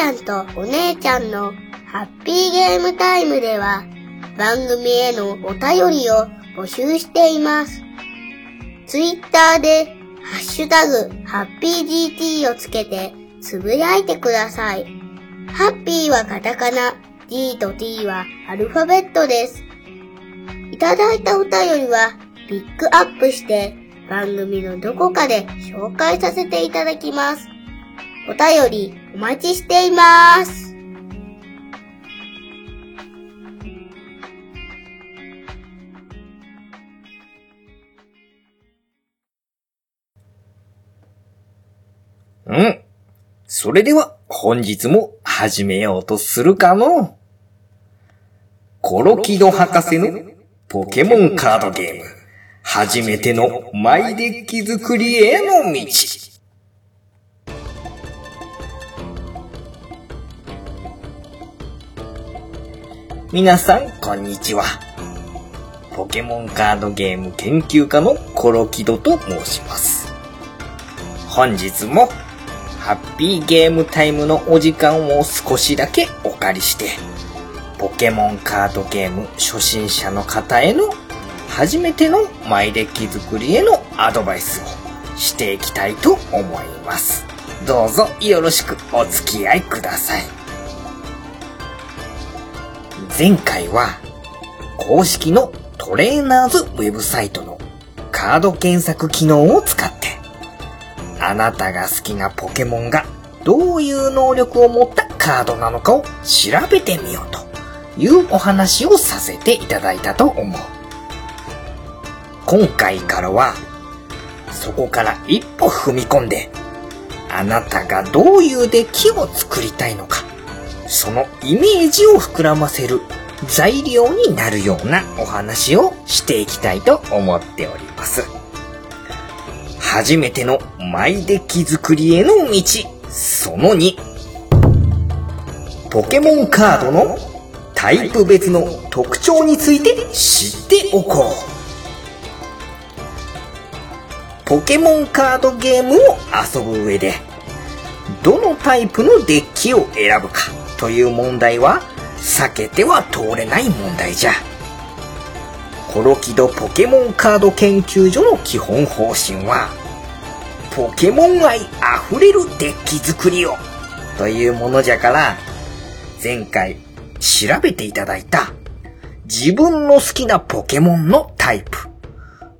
ちゃんとお姉ちゃんのハッピーゲームタイムでは番組へのお便りを募集しています。ツイッターでハッシュタグハッピー GT をつけてつぶやいてください。ハッピーはカタカナ、D と T はアルファベットです。いただいたお便りはピックアップして番組のどこかで紹介させていただきます。お便りお待ちしています。うん。それでは本日も始めようとするかの？コロキド博士のポケモンカードゲーム。初めてのマイデッキ作りへの道。皆さん、こんにちは。ポケモンカードゲーム研究家のコロキドと申します。本日もハッピーゲームタイムのお時間を少しだけお借りして、ポケモンカードゲーム初心者の方への初めてのマイデッキ作りへのアドバイスをしていきたいと思います。どうぞよろしくお付き合いください。前回は公式のトレーナーズウェブサイトのカード検索機能を使ってあなたが好きなポケモンがどういう能力を持ったカードなのかを調べてみようというお話をさせていただいたと思う。今回からは、そこから一歩踏み込んで、あなたがどういうデッキを作りたいのか、そのイメージを膨らませる材料になるようなお話をしていきたいと思っております。初めてのマイデッキ作りへの道、その2。ポケモンカードのタイプ別の特徴について知っておこう。ポケモンカードゲームを遊ぶ上で、どのタイプのデッキを選ぶかという問題は避けては通れない問題じゃ。コロキドポケモンカード研究所の基本方針は、ポケモン愛あふれるデッキ作りをというものじゃから、前回調べていただいた自分の好きなポケモンのタイプ。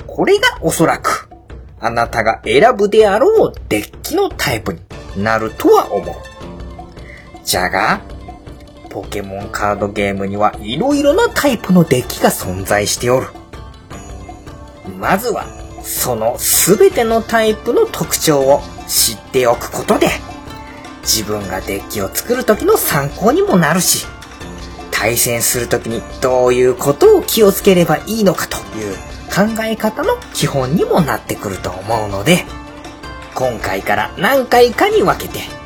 これがおそらくあなたが選ぶであろうデッキのタイプになるとは思う。じゃが、ポケモンカードゲームには色々なタイプのデッキが存在しておる。まずは、その全てのタイプの特徴を知っておくことで、自分がデッキを作る時の参考にもなるし、対戦する時にどういうことを気をつければいいのかという考え方の基本にもなってくると思うので、今回から何回かに分けて、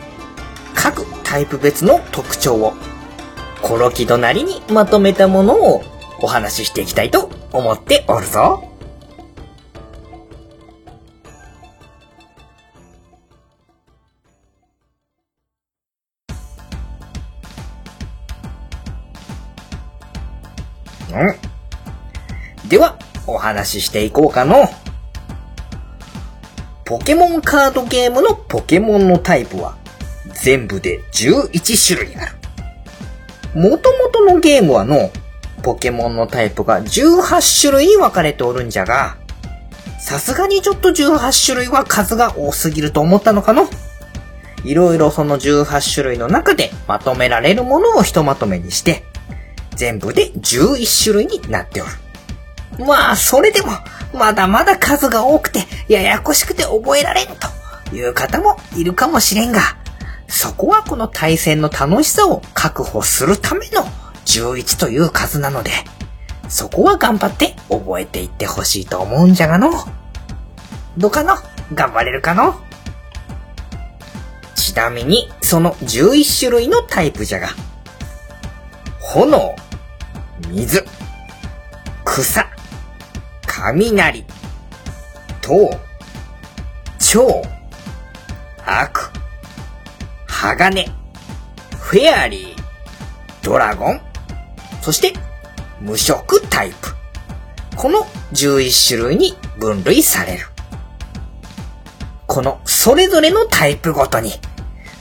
各タイプ別の特徴を、コロキドなりにまとめたものをお話ししていきたいと思っておるぞ。うん。では、お話ししていこうかの。ポケモンカードゲームのポケモンのタイプは全部で11種類ある。もともとのゲームはの、ポケモンのタイプが18種類に分かれておるんじゃが、さすがにちょっと18種類は数が多すぎると思ったのかの？いろいろその18種類の中でまとめられるものをひとまとめにして、全部で11種類になっておる。まあ、それでも、まだまだ数が多くて、ややこしくて覚えられんという方もいるかもしれんが、そこはこの対戦の楽しさを確保するための11という数なので、そこは頑張って覚えていってほしいと思うんじゃがの。どうかの？頑張れるかの？ちなみに、その11種類のタイプじゃが、炎、水、草、雷、塔、蝶、悪、鋼、フェアリー、ドラゴン、そして無色タイプ。この11種類に分類される。このそれぞれのタイプごとに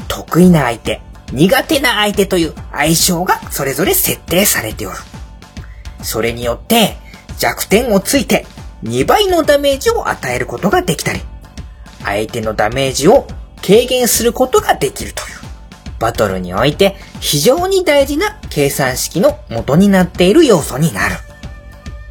得意な相手、苦手な相手という相性がそれぞれ設定されておる。それによって弱点をついて2倍のダメージを与えることができたり、相手のダメージを軽減することができるという、バトルにおいて非常に大事な計算式の元になっている要素になる。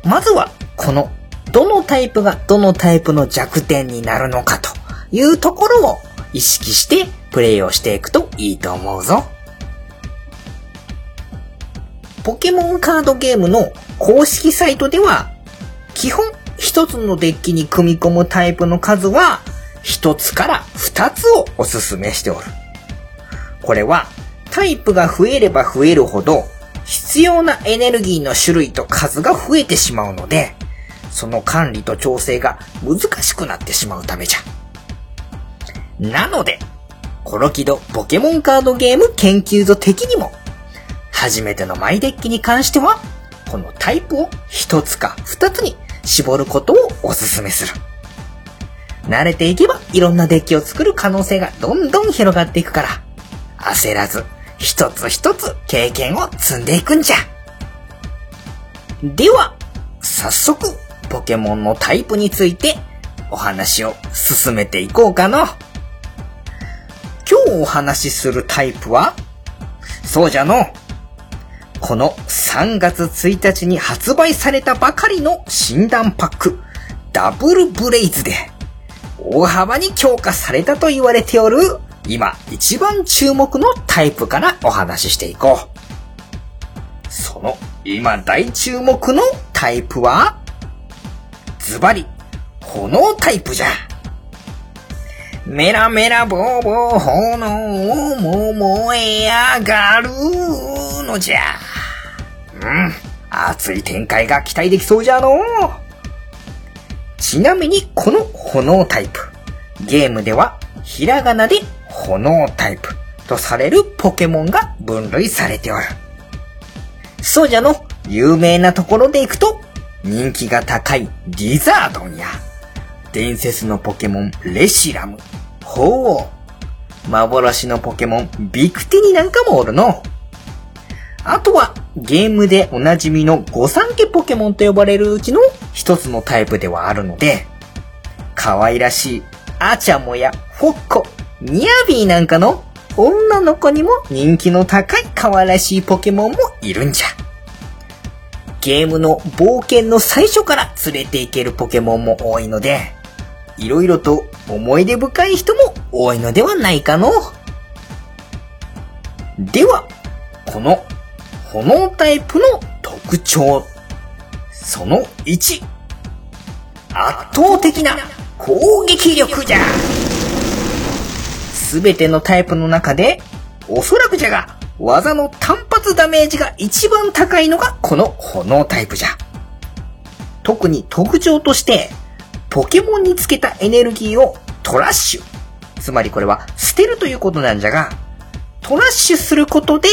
まずは、この、どのタイプがどのタイプの弱点になるのかというところを意識してプレイをしていくといいと思うぞ。ポケモンカードゲームの公式サイトでは、基本一つのデッキに組み込むタイプの数は、一つから二つをおすすめしておる。これは、タイプが増えれば増えるほど、必要なエネルギーの種類と数が増えてしまうので、その管理と調整が難しくなってしまうためじゃ。なので、コロキドポケモンカードゲーム研究所的にも、初めてのマイデッキに関しては、このタイプを一つか二つに絞ることをお勧めする。慣れていけばいろんなデッキを作る可能性がどんどん広がっていくから、焦らず一つ一つ経験を積んでいくんじゃ。では、早速ポケモンのタイプについてお話を進めていこうかな。今日お話しするタイプは、そうじゃの。この3月1日に発売されたばかりの診断パック、ダブルブレイズで、大幅に強化されたと言われておる、今一番注目のタイプからお話ししていこう。その今大注目のタイプは、ズバリ、炎タイプじゃ。メラメラボーボー炎も燃え上がるのじゃ。うん、熱い展開が期待できそうじゃのちなみにこの炎タイプ、ゲームではひらがなで炎タイプとされるポケモンが分類されておる。そうじゃの、有名なところで行くと、人気が高いリザードンや、伝説のポケモンレシラム、ホー幻のポケモンビクティニなんかもおるの。あとは、ゲームでおなじみの御三家ポケモンと呼ばれるうちの一つのタイプではあるので、可愛らしいアチャモやフォッコ、ニアビーなんかの女の子にも人気の高い可愛らしいポケモンもいるんじゃ。ゲームの冒険の最初から連れて行けるポケモンも多いので、いろいろと思い出深い人も多いのではないかの。では、この炎タイプの特徴。その1。圧倒的な攻撃力じゃ。すべてのタイプの中で、おそらくじゃが、技の単発ダメージが一番高いのがこの炎タイプじゃ。特に特徴として、ポケモンにつけたエネルギーをトラッシュ。つまりこれは捨てるということなんじゃが、トラッシュすることで、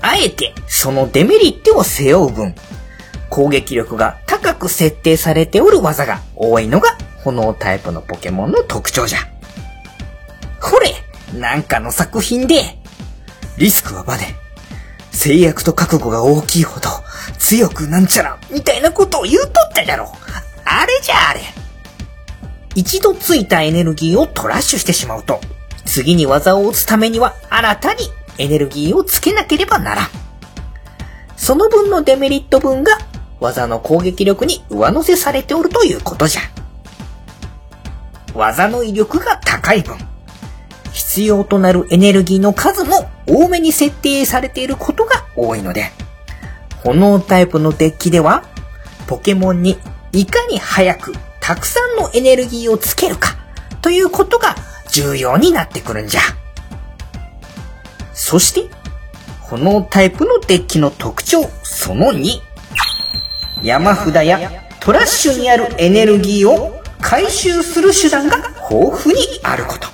あえてそのデメリットを背負う分、攻撃力が高く設定されておる技が多いのが炎タイプのポケモンの特徴じゃ。これ、なんかの作品で、リスクはバネ、制約と覚悟が大きいほど強くなんちゃら、みたいなことを言うとったじゃろ。あれじゃあれ。一度ついたエネルギーをトラッシュしてしまうと、次に技を打つためには新たにエネルギーをつけなければならん。その分のデメリット分が技の攻撃力に上乗せされておるということじゃ。技の威力が高い分、必要となるエネルギーの数も多めに設定されていることが多いので、炎タイプのデッキでは、ポケモンにいかに早くたくさんのエネルギーをつけるかということが重要になってくるんじゃ。そして、炎タイプのデッキの特徴その2。山札やトラッシュにあるエネルギーを回収する手段が豊富にあること。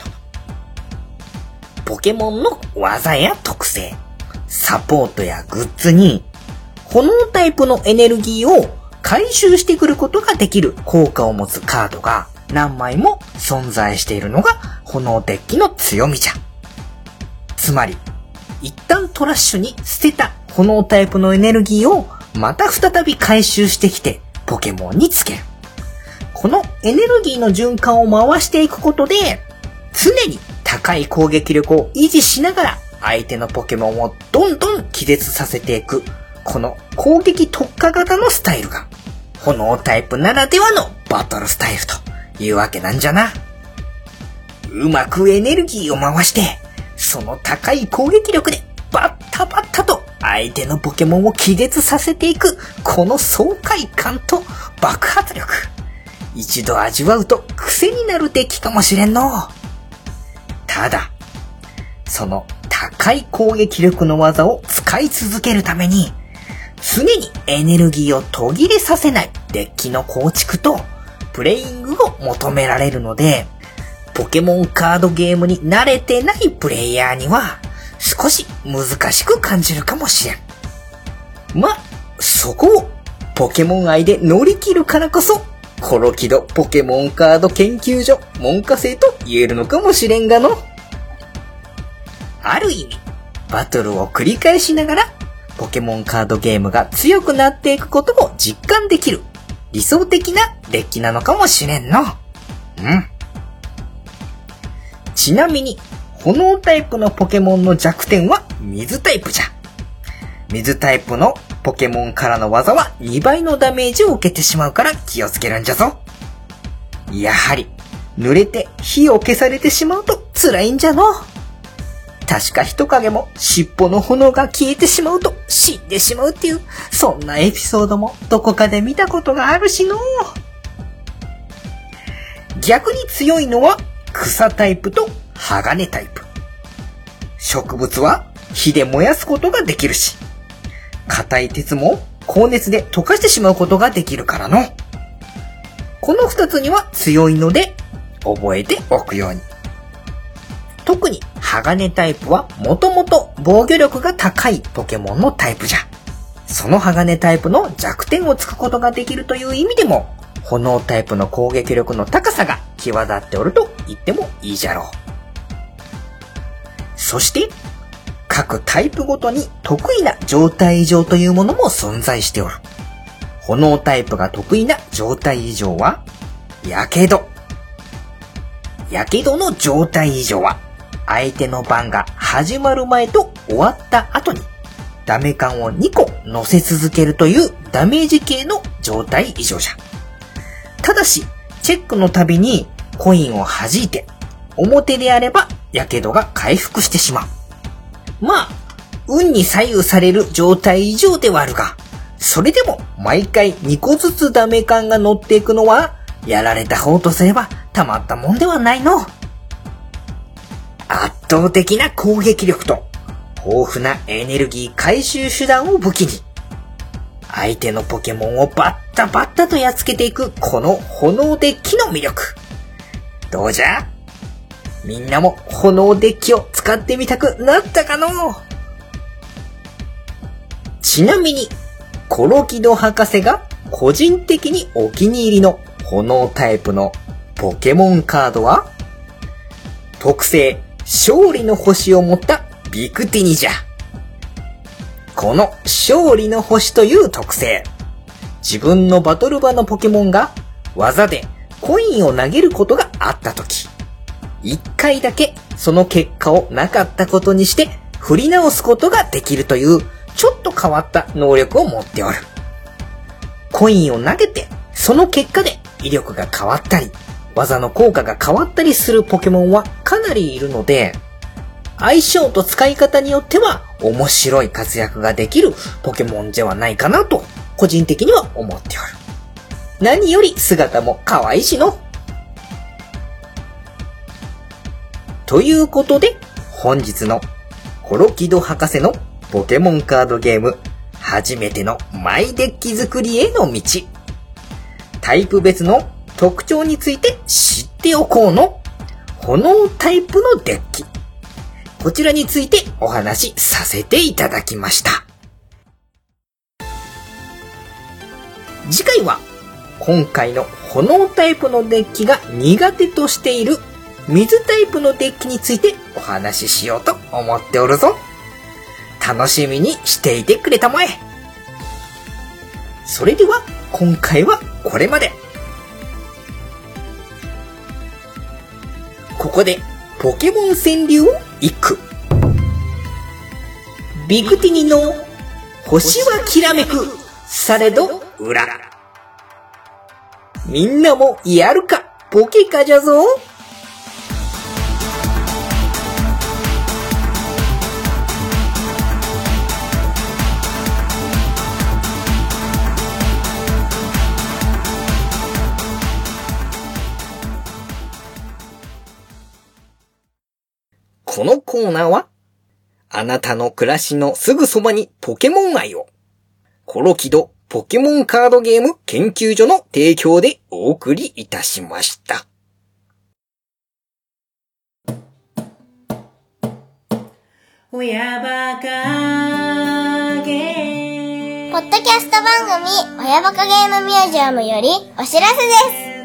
ポケモンの技や特性、サポートやグッズに、炎タイプのエネルギーを回収してくることができる効果を持つカードが何枚も存在しているのが炎デッキの強みじゃ。つまり、一旦トラッシュに捨てた炎タイプのエネルギーをまた再び回収してきてポケモンにつける。このエネルギーの循環を回していくことで、常に高い攻撃力を維持しながら相手のポケモンをどんどん気絶させていく、この攻撃特化型のスタイルが、炎タイプならではのバトルスタイルというわけなんじゃな。うまくエネルギーを回して、その高い攻撃力でバッタバッタと相手のポケモンを気絶させていく、この爽快感と爆発力。一度味わうと癖になるデッキかもしれんの。ただ、その高い攻撃力の技を使い続けるために、常にエネルギーを途切れさせないデッキの構築とプレイングを求められるので、ポケモンカードゲームに慣れてないプレイヤーには少し難しく感じるかもしれん。ま、そこをポケモン愛で乗り切るからこそ、コロキドポケモンカード研究所門下生と言えるのかもしれんがの。ある意味、バトルを繰り返しながら、ポケモンカードゲームが強くなっていくことも実感できる、理想的なデッキなのかもしれんの。うん。ちなみに、炎タイプのポケモンの弱点は水タイプじゃ。水タイプのポケモンからの技は2倍のダメージを受けてしまうから気をつけるんじゃぞ。やはり、濡れて火を消されてしまうと辛いんじゃの。確か人影も尻尾の炎が消えてしまうと死んでしまうっていう、そんなエピソードもどこかで見たことがあるしの。逆に強いのは草タイプと鋼タイプ。植物は火で燃やすことができるし、硬い鉄も高熱で溶かしてしまうことができるからの。この二つには強いので覚えておくように。特に鋼タイプはもともと防御力が高いポケモンのタイプじゃ。その鋼タイプの弱点をつくことができるという意味でも、炎タイプの攻撃力の高さが際立っておると言ってもいいじゃろう。そして、各タイプごとに得意な状態異常というものも存在しておる。炎タイプが得意な状態異常は、やけど。やけどの状態異常は、相手の番が始まる前と終わった後に、ダメ感を2個乗せ続けるというダメージ系の状態異常じゃ。ただし、チェックのたびにコインを弾いて、表であれば、やけどが回復してしまう。まあ、運に左右される状態異常ではあるが、それでも毎回2個ずつダメ感が乗っていくのは、やられた方とすればたまったもんではないの。圧倒的な攻撃力と、豊富なエネルギー回収手段を武器に、相手のポケモンをバッタバッタとやっつけていくこの炎デッキの魅力。どうじゃ？みんなも炎デッキを使ってみたくなったかの？ちなみに、コロキド博士が個人的にお気に入りの炎タイプのポケモンカードは、特製勝利の星を持ったビクティニじゃ。この勝利の星という特性。自分のバトル場のポケモンが技でコインを投げることがあったとき、一回だけその結果をなかったことにして振り直すことができるというちょっと変わった能力を持っておる。コインを投げてその結果で威力が変わったり、技の効果が変わったりするポケモンはかなりいるので、相性と使い方によっては面白い活躍ができるポケモンではないかなと個人的には思っておる。何より姿も可愛いしの。ということで、本日のコロキド博士のポケモンカードゲーム、初めてのマイデッキ作りへの道。タイプ別の特徴について知っておこうの炎タイプのデッキ。こちらについてお話しさせていただきました。次回は今回の炎タイプのデッキが苦手としている水タイプのデッキについてお話ししようと思っておるぞ。楽しみにしていてくれたまえ。それでは今回はこれまで。ここでポケモン川柳を一句。ビクティニの星はきらめく、されど裏。みんなもやるか、ポケカじゃぞ。このコーナーは、あなたの暮らしのすぐそばにポケモン愛を、コロキドポケモンカードゲーム研究所の提供でお送りいたしました。親バカゲポッドキャスト番組、親バカゲームミュージアムよりお知らせです。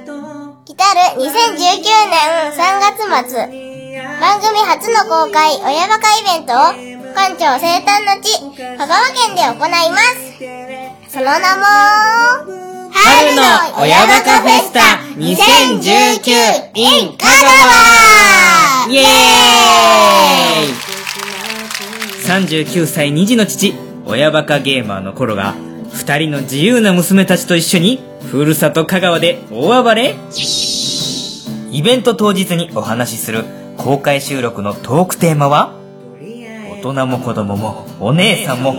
来たる2019年3月末、番組初の公開親バカイベントを館長生誕の地、香川県で行います。その名も、春の親バカフェスタ2019 in 香川イエーイ !39 歳2児の父、親バカゲーマーの頃が二人の自由な娘たちと一緒にふるさと香川で大暴れイベント当日にお話しする公開収録のトークテーマは？大人も子供もお姉さんも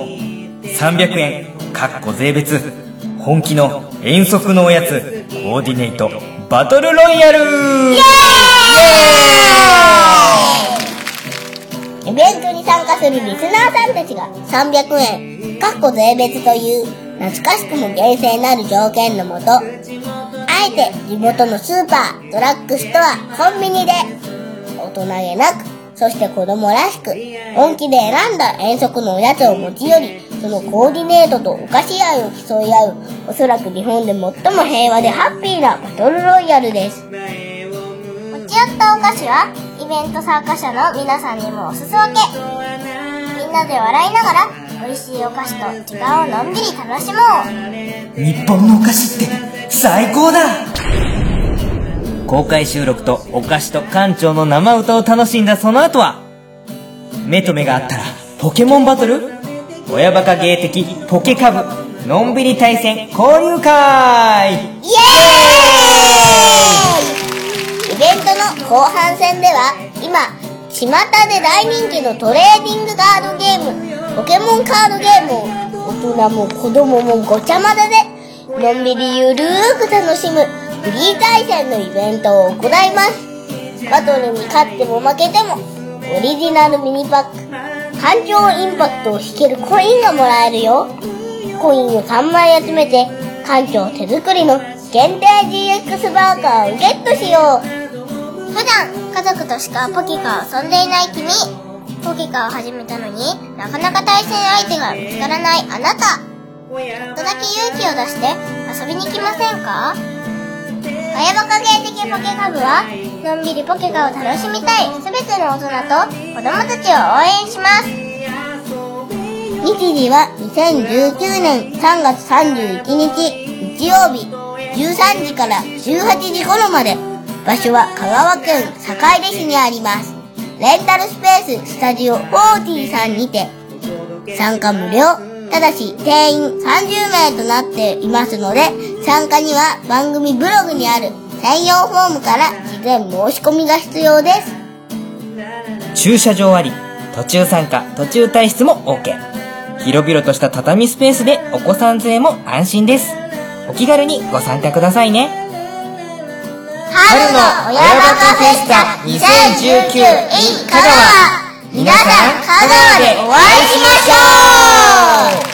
300円かっこ税別本気の遠足のおやつコーディネートバトルロイヤル!イベントに参加するリスナーさんたちが300円、かっこ税別という懐かしくも厳正なる条件のもと、あえて地元のスーパー、ドラッグストア、コンビニで大人げなく、そして子供らしく、本気で選んだ遠足のおやつを持ち寄り、そのコーディネートとお菓子愛を競い合う、おそらく日本で最も平和でハッピーなバトルロイヤルです。持ち寄ったお菓子はイベント参加者の皆さんにもおすそ分け。みんなで笑いながら美味しいお菓子と時間をのんびり楽しもう。日本のお菓子って最高だ公開収録とお菓子と館長の生歌を楽しんだその後は目と目があったらポケモンバトル？親バカ芸的ポケカブのんびり対戦交流会！イエーイ！イベントの後半戦では今巷で大人気のトレーディングカードゲームポケモンカードゲームを大人も子供もごちゃ混ぜでのんびりゆるーく楽しむフリー対戦のイベントを行います。バトルに勝っても負けてもオリジナルミニパック。環境インパクトを引けるコインがもらえるよ。コインを3枚集めて館長手作りの限定 GX バーカーをゲットしよう。普段家族としかポケカを遊んでいない君ポケカを始めたのになかなか対戦相手が見つからないあなた。ちょっとだけ勇気を出して遊びに来ませんか？親バカ芸的ポケカ部はのんびりポケカを楽しみたい全ての大人と子供たちを応援します。日時は2019年3月31日日曜日13時から18時頃まで場所は香川県坂出市にあります。レンタルスペーススタジオ40さんにて参加無料。ただし定員30名となっていますので参加には番組ブログにある専用フォームから事前申し込みが必要です。駐車場あり途中参加途中退出も OK 広々とした畳スペースでお子さん連れも安心です。お気軽にご参加くださいね。春の親バカフェスタ2019 in 香川皆さん香川でお会いしましょう。